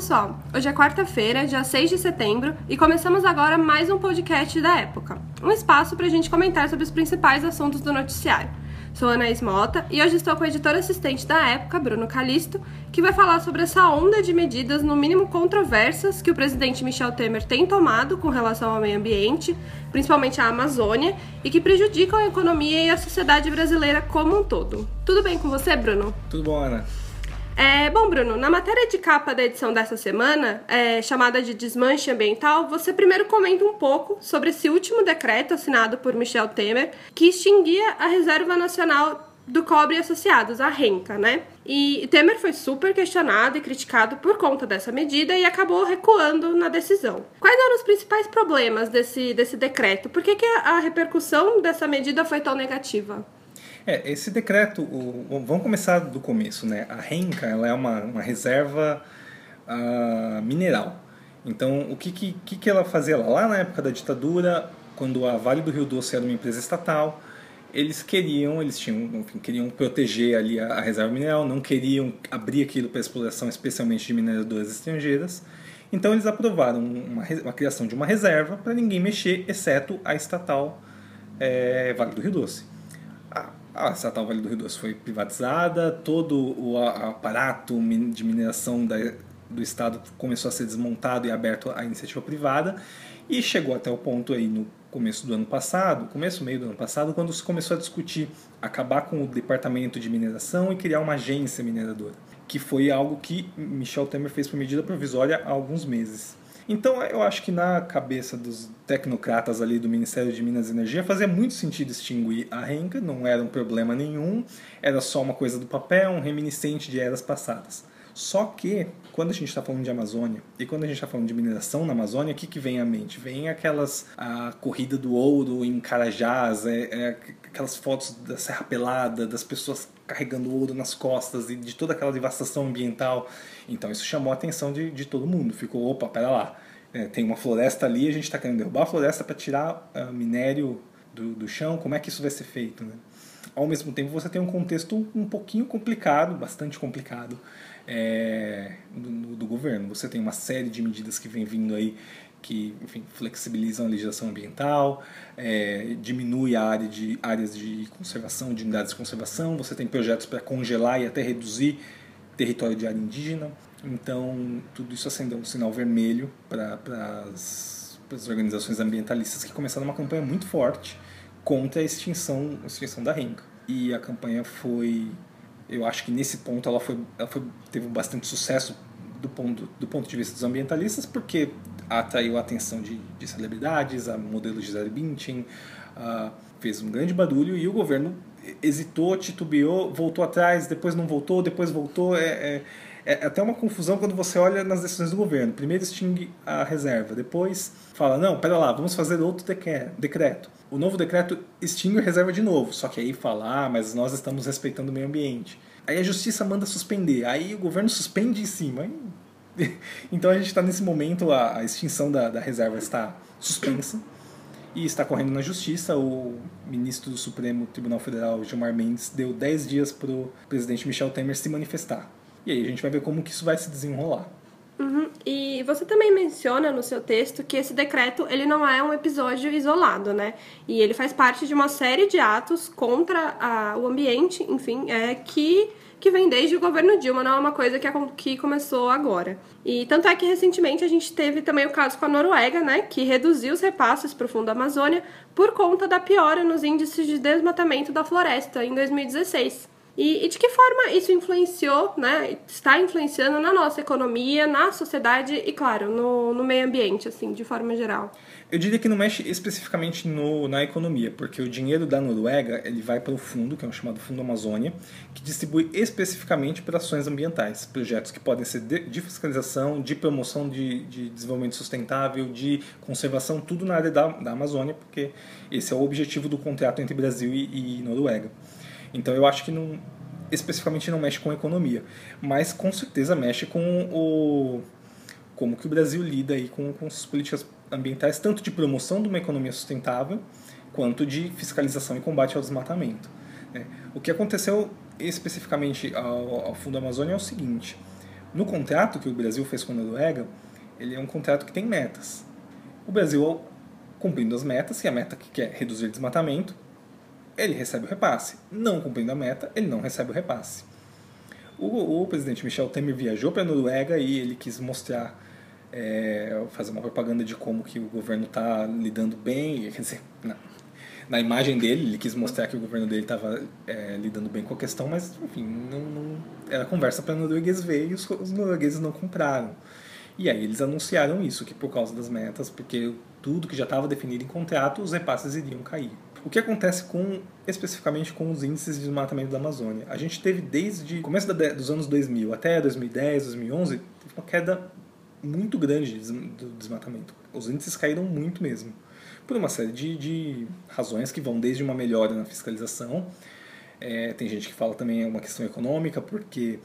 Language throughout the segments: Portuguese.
pessoal! Hoje é quarta-feira, dia 6 de setembro, e começamos agora mais um podcast da Época um espaço para a gente comentar sobre os principais assuntos do noticiário. Sou Anaís Mota e hoje estou com o editor assistente da Época, Bruno Calisto, que vai falar sobre essa onda de medidas, no mínimo controversas, que o presidente Michel Temer tem tomado com relação ao meio ambiente, principalmente a Amazônia, e que prejudicam a economia e a sociedade brasileira como um todo. Tudo bem com você, Bruno? Tudo bom, Ana. É, bom, Bruno, na matéria de capa da edição dessa semana, é, chamada de Desmanche Ambiental, você primeiro comenta um pouco sobre esse último decreto assinado por Michel Temer, que extinguia a Reserva Nacional do Cobre Associados, a RENCA, né? E Temer foi super questionado e criticado por conta dessa medida e acabou recuando na decisão. Quais eram os principais problemas desse, desse decreto? Por que, que a repercussão dessa medida foi tão negativa? É, esse decreto, o, vamos começar do começo, né? A RENCA ela é uma, uma reserva uh, mineral. Então, o que, que, que ela fazia lá? Lá na época da ditadura, quando a Vale do Rio Doce era uma empresa estatal, eles queriam, eles tinham, enfim, queriam proteger ali a, a reserva mineral, não queriam abrir aquilo para exploração, especialmente de mineradoras estrangeiras. Então, eles aprovaram uma, uma criação de uma reserva para ninguém mexer, exceto a estatal é, Vale do Rio Doce a estatal Vale do Rio Doce foi privatizada, todo o aparato de mineração da, do estado começou a ser desmontado e aberto à iniciativa privada e chegou até o ponto aí no começo do ano passado, começo meio do ano passado, quando se começou a discutir acabar com o departamento de mineração e criar uma agência mineradora, que foi algo que Michel Temer fez por medida provisória há alguns meses. Então eu acho que na cabeça dos tecnocratas ali do Ministério de Minas e Energia fazia muito sentido extinguir a renca, não era um problema nenhum, era só uma coisa do papel, um reminiscente de eras passadas. Só que, quando a gente está falando de Amazônia e quando a gente está falando de mineração na Amazônia, o que, que vem à mente? Vem aquelas. a corrida do ouro em Carajás, é, é, aquelas fotos da Serra Pelada, das pessoas carregando ouro nas costas e de toda aquela devastação ambiental. Então isso chamou a atenção de, de todo mundo. Ficou, opa, pera lá, é, tem uma floresta ali, a gente está querendo derrubar a floresta para tirar uh, minério do, do chão, como é que isso vai ser feito? Né? Ao mesmo tempo, você tem um contexto um pouquinho complicado, bastante complicado, é, do, do, governo. Você tem uma série de medidas que vem vindo aí que enfim, flexibilizam a legislação ambiental, é, diminui a área de áreas de conservação, de unidades de conservação, você tem projetos para congelar e até reduzir território de área indígena. Então, tudo isso acendeu um sinal vermelho para as organizações ambientalistas que começaram uma campanha muito forte contra a extinção, a extinção da renca. E a campanha foi, eu acho que nesse ponto ela, foi, ela foi, teve bastante sucesso do ponto, do ponto de vista dos ambientalistas, porque atraiu a atenção de, de celebridades, a modelo Gisele Bündchen, uh, fez um grande barulho e o governo hesitou, titubeou, voltou atrás, depois não voltou, depois voltou. É, é, é até uma confusão quando você olha nas decisões do governo. Primeiro extingue a reserva, depois fala, não, pera lá, vamos fazer outro decreto. O novo decreto extingue a reserva de novo, só que aí fala, ah, mas nós estamos respeitando o meio ambiente. Aí a justiça manda suspender, aí o governo suspende em cima. Então a gente está nesse momento, a, a extinção da, da reserva está suspensa e está correndo na justiça. O ministro do Supremo Tribunal Federal, Gilmar Mendes, deu 10 dias para o presidente Michel Temer se manifestar. E aí a gente vai ver como que isso vai se desenrolar. Uhum. E você também menciona no seu texto que esse decreto ele não é um episódio isolado, né? E ele faz parte de uma série de atos contra a, o ambiente, enfim, é que que vem desde o governo Dilma, não é uma coisa que, que começou agora. E tanto é que recentemente a gente teve também o caso com a Noruega, né, que reduziu os repasses para o Fundo Amazônia por conta da piora nos índices de desmatamento da floresta em 2016. E, e, de que forma isso influenciou, né, está influenciando na nossa economia, na sociedade e, claro, no, no meio ambiente, assim, de forma geral? Eu diria que não mexe especificamente no, na economia, porque o dinheiro da Noruega ele vai para o fundo, que é o chamado Fundo Amazônia, que distribui especificamente para ações ambientais, projetos que podem ser de, de fiscalização, de promoção de, de, desenvolvimento sustentável, de conservação, tudo na área da, da Amazônia, porque esse é o objetivo do contrato entre Brasil e, e Noruega. Então eu acho que não, especificamente não mexe com a economia, mas com certeza mexe com o como que o Brasil lida aí com, com as políticas ambientais, tanto de promoção de uma economia sustentável, quanto de fiscalização e combate ao desmatamento. Né? O que aconteceu especificamente ao, ao Fundo Amazônia é o seguinte: No contrato que o Brasil fez com a Noruega, ele é um contrato que tem metas. O Brasil, cumprindo as metas, que a meta que quer reduzir o desmatamento, ele recebe o repasse. Não cumprindo a meta, ele não recebe o repasse. O, o presidente Michel Temer viajou para a Noruega e ele quis mostrar, é, fazer uma propaganda de como que o governo está lidando bem, quer dizer, na, na, imagem dele, ele quis mostrar que o governo dele estava é, lidando bem com a questão, mas, enfim, não, não era conversa para norueguês ver e os, os noruegueses não compraram. E aí eles anunciaram isso, que por causa das metas, porque tudo que já estava definido em contrato, os repasses iriam cair. O que acontece com especificamente com os índices de desmatamento da Amazônia? A gente teve desde começo dos anos 2000 até 2010, 2011, teve uma queda muito grande do desmatamento. Os índices caíram muito mesmo, por uma série de, de razões que vão desde uma melhora na fiscalização, é, tem gente que fala também é uma questão econômica, porque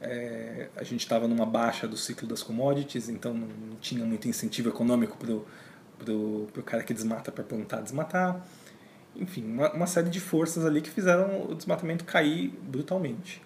é, a gente estava numa baixa do ciclo das commodities, então não tinha muito incentivo econômico para o cara que desmata para plantar desmatar. Enfim, uma, uma, série de forças ali que fizeram o desmatamento cair brutalmente.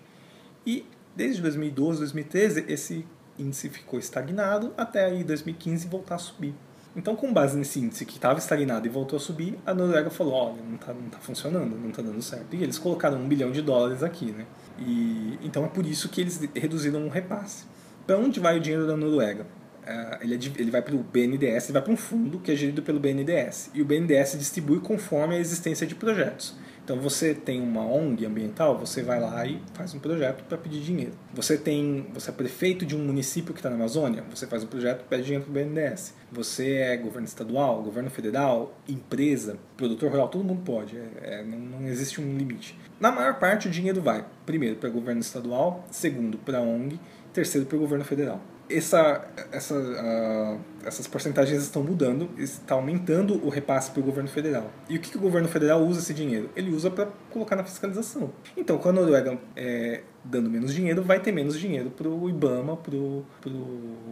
E desde 2012, 2013, esse índice ficou estagnado até aí 2015 voltar a subir. Então, com base nesse índice que estava estagnado e voltou a subir, a Noruega falou: olha, não está não tá funcionando, não está dando certo. E eles colocaram um bilhão de dólares aqui, né? E, então é por isso que eles reduziram o repasse. Para onde vai o dinheiro da Noruega? Uh, ele, é, ele vai para o BNDES, ele vai para um fundo que é gerido pelo BNDES. E o BNDES distribui conforme a existência de projetos. Então você tem uma ONG ambiental, você vai lá e faz um projeto para pedir dinheiro. Você tem, você é prefeito de um município que está na Amazônia, você faz um projeto pede dinheiro para o BNDES. Você é governo estadual, governo federal, empresa, produtor rural, todo mundo pode. É, é, não, não existe um limite. Na maior parte o dinheiro vai, primeiro para governo estadual, segundo para ONG, terceiro para o governo federal essa, essa, uh, essas porcentagens estão mudando, está aumentando o repasse para o governo federal. E o que, que, o governo federal usa esse dinheiro? Ele usa para colocar na fiscalização. Então, quando a Noruega é, dando menos dinheiro, vai ter menos dinheiro para o IBAMA, para o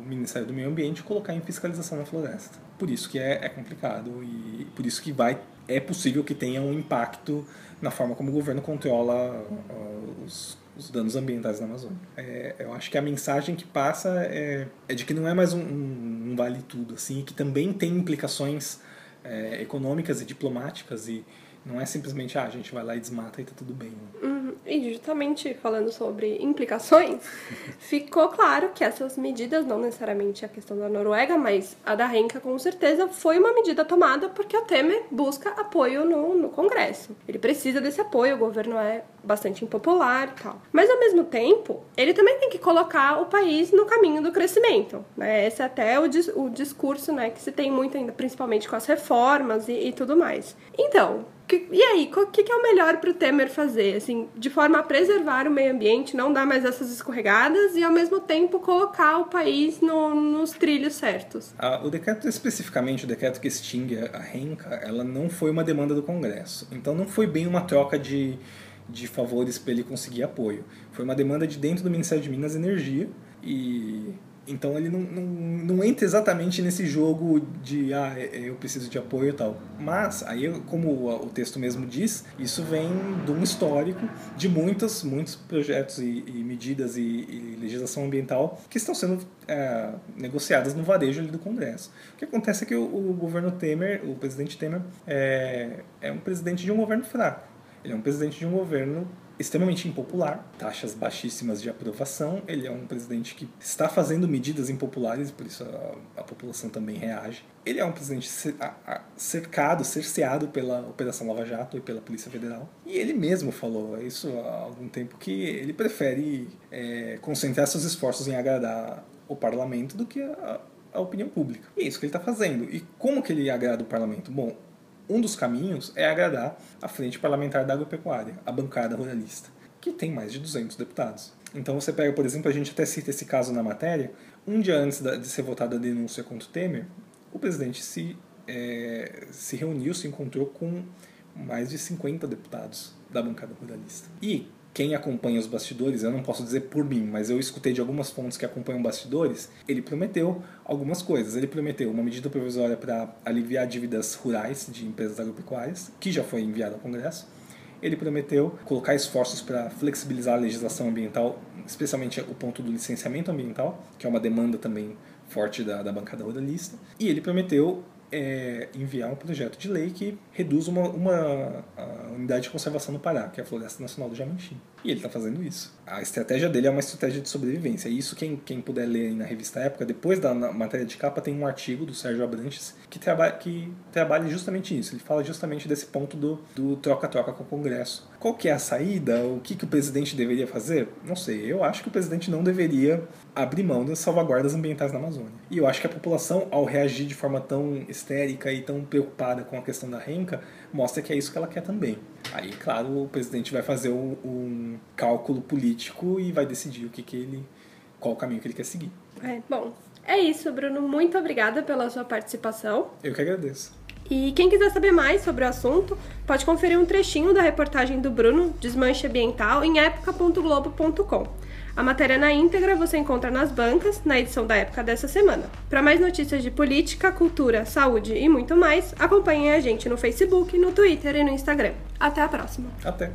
Ministério do Meio Ambiente colocar em fiscalização na floresta. Por isso que é, é complicado e por isso que vai é possível que tenha um impacto na forma como o governo controla uh, os os danos ambientais na Amazônia. É, eu acho que a mensagem que passa é, é de que não é mais um, um, um vale tudo, assim, que também tem implicações é, econômicas e diplomáticas e não é simplesmente, ah, a gente vai lá e desmata e tá tudo bem. Uhum. E justamente falando sobre implicações, ficou claro que essas medidas, não necessariamente a questão da Noruega, mas a da Renca com certeza, foi uma medida tomada porque o Temer busca apoio no, no Congresso. Ele precisa desse apoio, o governo é bastante impopular e tal. Mas ao mesmo tempo, ele também tem que colocar o país no caminho do crescimento. Né? Esse é até o, dis o discurso né, que se tem muito ainda, principalmente com as reformas e, e tudo mais. Então, que, e aí, o que, que, é o melhor para o Temer fazer? Assim, de forma a preservar o meio ambiente, não dar mais essas escorregadas e, ao mesmo tempo, colocar o país no, nos trilhos certos. Ah, o decreto, especificamente o decreto que extingue a renca, ela não foi uma demanda do Congresso. Então, não foi bem uma troca de, de favores para ele conseguir apoio. Foi uma demanda de dentro do Ministério de Minas e Energia e então ele não, não, não entra exatamente nesse jogo de ah, é, é, eu preciso de apoio e tal. Mas aí, como o texto mesmo diz, isso vem de um histórico de muitos, muitos projetos e, e medidas e, e, legislação ambiental que estão sendo é, negociadas no varejo ali do Congresso. O que acontece é que o, o governo Temer, o presidente Temer, é, é um presidente de um governo fraco. Ele é um presidente de um governo extremamente impopular, taxas baixíssimas de aprovação. Ele é um presidente que está fazendo medidas impopulares, por isso a, a população também reage. Ele é um presidente cercado, cerceado pela Operação Lava Jato e pela Polícia Federal. E ele mesmo falou isso há algum tempo que ele prefere é, concentrar seus esforços em agradar o parlamento do que a, a opinião pública. E é isso que ele está fazendo. E como que ele agrada o parlamento? Bom, um dos caminhos é agradar a Frente Parlamentar da Agropecuária, a bancada ruralista, que tem mais de 200 deputados. Então você pega, por exemplo, a gente até cita esse caso na matéria, um dia antes de ser votada a denúncia contra o Temer, o presidente se, é, se reuniu, se encontrou com mais de 50 deputados da bancada ruralista. E quem acompanha os bastidores, eu não posso dizer por mim, mas eu escutei de algumas fontes que acompanham bastidores, ele prometeu algumas coisas. Ele prometeu uma medida provisória para aliviar dívidas rurais de empresas agropecuárias, que já foi enviada ao Congresso. Ele prometeu colocar esforços para flexibilizar a legislação ambiental especialmente o ponto do licenciamento ambiental, que é uma demanda também forte da, da bancada ruralista. E ele prometeu é, enviar um projeto de lei que reduz uma, uma unidade de conservação no Pará, que é a Floresta Nacional do Jamanchim. E ele está fazendo isso. A estratégia dele é uma estratégia de sobrevivência. Isso, quem, quem puder ler na revista Época, depois da matéria de capa, tem um artigo do Sérgio Abranches que, traba que trabalha justamente isso. Ele fala justamente desse ponto do troca-troca com o Congresso. Qual que é a saída? O que, que o presidente deveria fazer? Não sei. Eu acho que o presidente não deveria abrir mão das salvaguardas ambientais na Amazônia. E eu acho que a população, ao reagir de forma tão histérica e tão preocupada com a questão da renca, mostra que é isso que ela quer também. Aí, claro, o presidente vai fazer um, um cálculo político e vai decidir o que, que ele, qual o caminho que ele quer seguir. É, bom, é isso, Bruno. Muito obrigada pela sua participação. Eu que agradeço. E quem quiser saber mais sobre o assunto, pode conferir um trechinho da reportagem do Bruno, Desmanche Ambiental, em época.globo.com. A matéria na íntegra você encontra nas bancas, na edição da época dessa semana. Para mais notícias de política, cultura, saúde e muito mais, acompanhem a gente no Facebook, no Twitter e no Instagram. Até a próxima. Até.